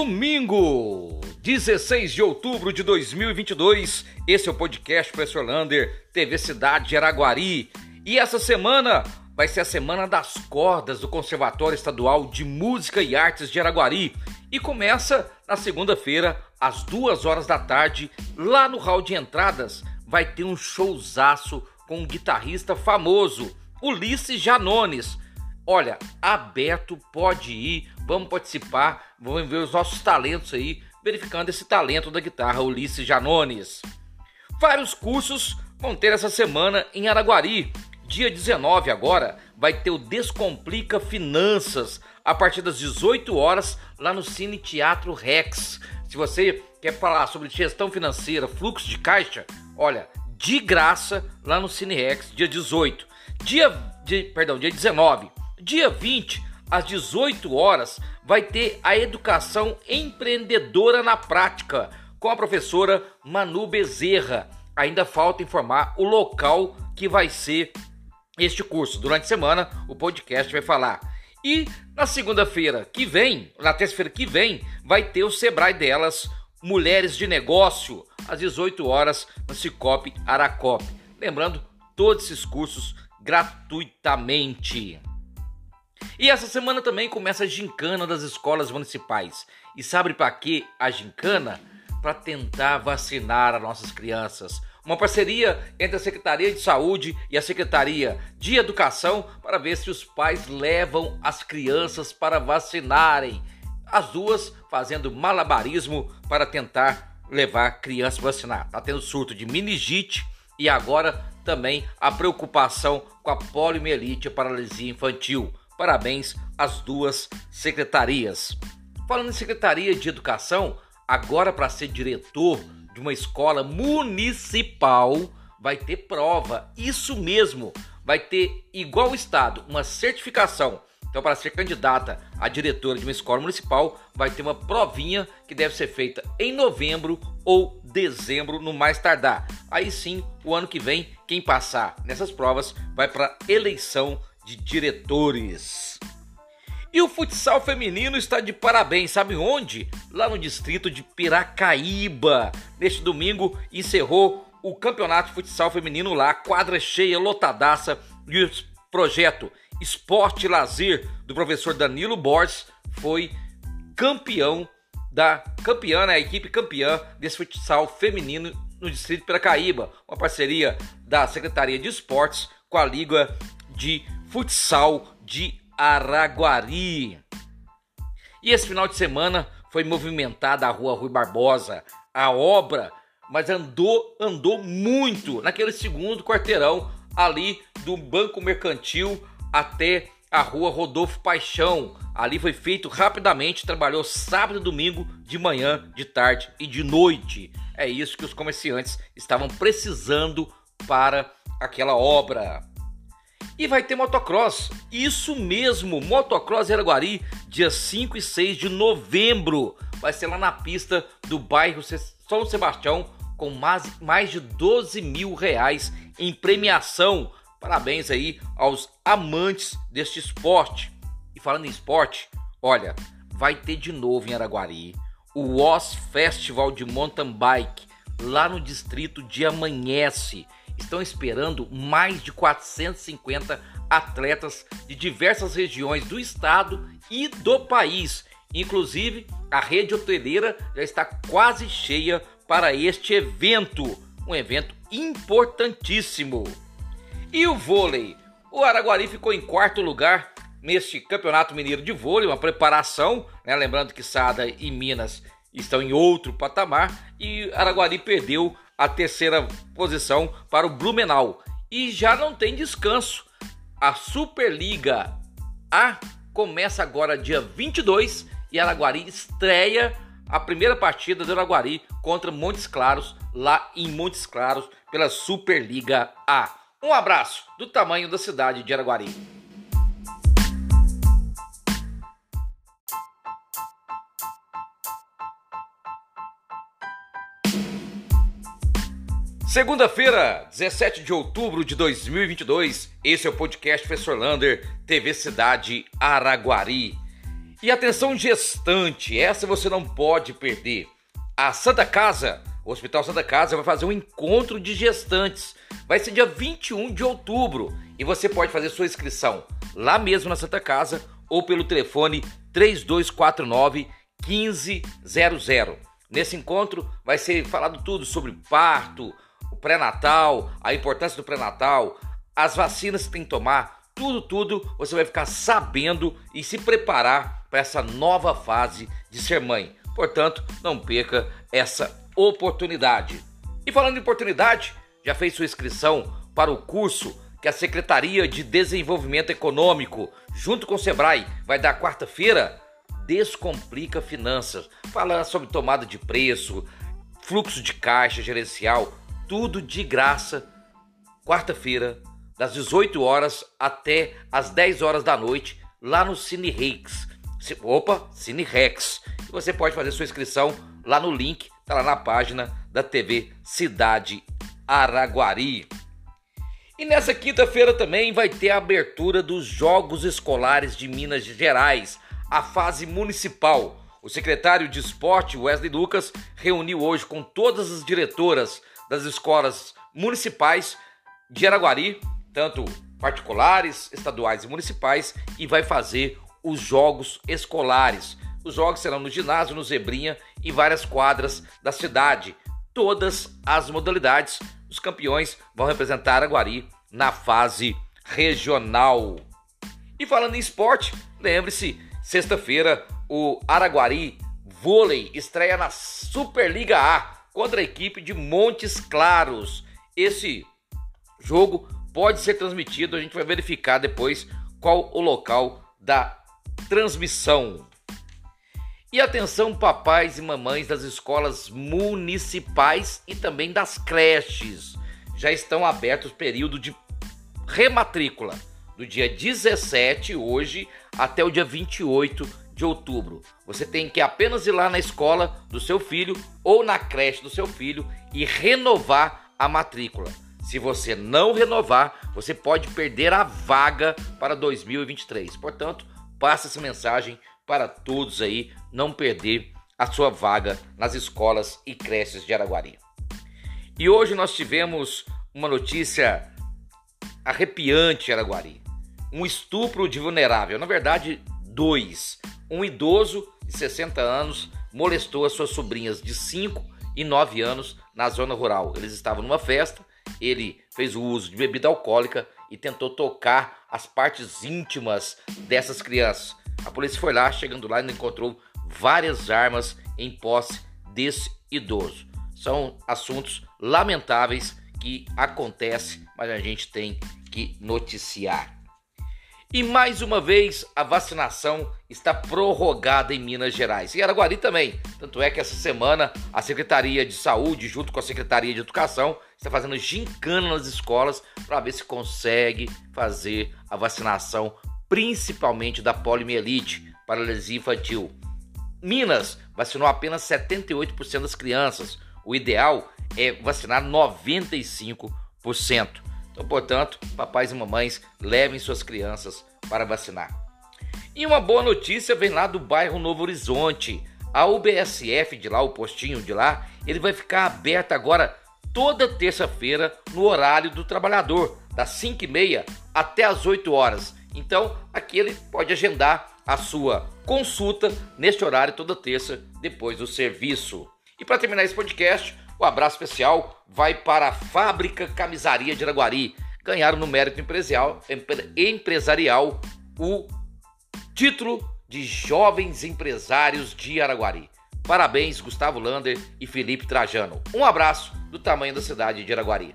Domingo, 16 de outubro de 2022, esse é o podcast Professor Lander, TV Cidade de Araguari. E essa semana vai ser a semana das cordas do Conservatório Estadual de Música e Artes de Araguari. E começa na segunda-feira, às duas horas da tarde, lá no hall de entradas, vai ter um showzaço com um guitarrista famoso, Ulisses Janones. Olha, aberto, pode ir, vamos participar, vamos ver os nossos talentos aí, verificando esse talento da guitarra Ulisses Janones. Vários cursos vão ter essa semana em Araguari. Dia 19 agora vai ter o Descomplica Finanças a partir das 18 horas lá no Cine Teatro Rex. Se você quer falar sobre gestão financeira, fluxo de caixa, olha, de graça lá no Cine Rex, dia 18. Dia, de, perdão, dia 19. Dia 20, às 18 horas, vai ter a educação empreendedora na prática com a professora Manu Bezerra. Ainda falta informar o local que vai ser este curso. Durante a semana, o podcast vai falar. E na segunda-feira que vem, na terça-feira que vem, vai ter o Sebrae delas, Mulheres de Negócio, às 18 horas, no Cicobi Aracop. Lembrando, todos esses cursos gratuitamente. E essa semana também começa a gincana das escolas municipais. E sabe para que a gincana? Para tentar vacinar as nossas crianças. Uma parceria entre a Secretaria de Saúde e a Secretaria de Educação para ver se os pais levam as crianças para vacinarem. As duas fazendo malabarismo para tentar levar crianças a vacinar. Está tendo surto de meningite e agora também a preocupação com a poliomielite e paralisia infantil. Parabéns às duas secretarias. Falando em Secretaria de Educação, agora para ser diretor de uma escola municipal vai ter prova. Isso mesmo, vai ter igual o estado, uma certificação. Então, para ser candidata a diretora de uma escola municipal, vai ter uma provinha que deve ser feita em novembro ou dezembro, no mais tardar. Aí sim, o ano que vem, quem passar nessas provas vai para eleição de diretores. E o futsal feminino está de parabéns, sabe onde? Lá no distrito de Piracaíba. Neste domingo encerrou o campeonato futsal feminino lá, quadra cheia, lotadaça, e o projeto Esporte e Lazer do professor Danilo Borges foi campeão da campeã, né, a equipe campeã desse futsal feminino no distrito de Piracaíba, uma parceria da Secretaria de Esportes com a Liga de Futsal de Araguari. E esse final de semana foi movimentada a Rua Rui Barbosa, a obra, mas andou, andou muito naquele segundo quarteirão ali do Banco Mercantil até a Rua Rodolfo Paixão. Ali foi feito rapidamente, trabalhou sábado e domingo, de manhã, de tarde e de noite. É isso que os comerciantes estavam precisando para aquela obra. E vai ter motocross. Isso mesmo, motocross Araguari, dia 5 e 6 de novembro. Vai ser lá na pista do bairro São Sebastião, com mais, mais de 12 mil reais em premiação. Parabéns aí aos amantes deste esporte. E falando em esporte, olha, vai ter de novo em Araguari o Oz Festival de Mountain Bike, lá no distrito de Amanhece estão esperando mais de 450 atletas de diversas regiões do estado e do país. Inclusive, a rede hoteleira já está quase cheia para este evento, um evento importantíssimo. E o vôlei? O Araguari ficou em quarto lugar neste Campeonato Mineiro de Vôlei, uma preparação, né? lembrando que Sada e Minas estão em outro patamar e Araguari perdeu a terceira posição para o Blumenau. E já não tem descanso. A Superliga A começa agora dia 22 e Araguari estreia a primeira partida do Araguari contra Montes Claros, lá em Montes Claros, pela Superliga A. Um abraço do tamanho da cidade de Araguari. Segunda-feira, 17 de outubro de 2022, esse é o podcast Professor Lander, TV Cidade Araguari. E atenção gestante, essa você não pode perder. A Santa Casa, o Hospital Santa Casa vai fazer um encontro de gestantes. Vai ser dia 21 de outubro e você pode fazer sua inscrição lá mesmo na Santa Casa ou pelo telefone 3249 1500. Nesse encontro vai ser falado tudo sobre parto, pré-natal, a importância do pré-natal, as vacinas que tem que tomar, tudo, tudo você vai ficar sabendo e se preparar para essa nova fase de ser mãe. Portanto, não perca essa oportunidade. E falando em oportunidade, já fez sua inscrição para o curso que a Secretaria de Desenvolvimento Econômico, junto com o Sebrae, vai dar quarta-feira? Descomplica Finanças. Fala sobre tomada de preço, fluxo de caixa gerencial, tudo de graça. Quarta-feira, das 18 horas até as 10 horas da noite, lá no Cine Rex. Opa, Cine Rex. E você pode fazer sua inscrição lá no link, tá lá na página da TV Cidade Araguari. E nessa quinta-feira também vai ter a abertura dos Jogos Escolares de Minas Gerais, a fase municipal. O secretário de Esporte, Wesley Lucas, reuniu hoje com todas as diretoras das escolas municipais de Araguari, tanto particulares, estaduais e municipais, e vai fazer os jogos escolares. Os jogos serão no ginásio, no Zebrinha e várias quadras da cidade. Todas as modalidades os campeões vão representar Araguari na fase regional. E falando em esporte, lembre-se, sexta-feira o Araguari Vôlei estreia na Superliga A contra a equipe de Montes Claros. Esse jogo pode ser transmitido, a gente vai verificar depois qual o local da transmissão. E atenção, papais e mamães das escolas municipais e também das creches. Já estão abertos o período de rematrícula do dia 17, hoje, até o dia 28 de outubro. Você tem que apenas ir lá na escola do seu filho ou na creche do seu filho e renovar a matrícula. Se você não renovar, você pode perder a vaga para 2023. Portanto, passe essa mensagem para todos aí não perder a sua vaga nas escolas e creches de Araguari. E hoje nós tivemos uma notícia arrepiante em Araguari. Um estupro de vulnerável, na verdade, dois. Um idoso de 60 anos molestou as suas sobrinhas de 5 e 9 anos na zona rural. Eles estavam numa festa, ele fez o uso de bebida alcoólica e tentou tocar as partes íntimas dessas crianças. A polícia foi lá, chegando lá, e encontrou várias armas em posse desse idoso. São assuntos lamentáveis que acontecem, mas a gente tem que noticiar. E mais uma vez, a vacinação está prorrogada em Minas Gerais. E Araguari também. Tanto é que essa semana a Secretaria de Saúde, junto com a Secretaria de Educação, está fazendo gincana nas escolas para ver se consegue fazer a vacinação principalmente da poliomielite, paralisia infantil. Minas vacinou apenas 78% das crianças. O ideal é vacinar 95%. Então, portanto, papais e mamães, levem suas crianças para vacinar. E uma boa notícia vem lá do bairro Novo Horizonte. A UBSF de lá, o postinho de lá, ele vai ficar aberto agora toda terça-feira no horário do trabalhador, das 5h30 até as 8 horas. Então, aqui ele pode agendar a sua consulta neste horário toda terça depois do serviço. E para terminar esse podcast, o abraço especial vai para a Fábrica Camisaria de Araguari. Ganharam no mérito empresarial, o título de Jovens Empresários de Araguari. Parabéns, Gustavo Lander e Felipe Trajano. Um abraço do tamanho da cidade de Araguari.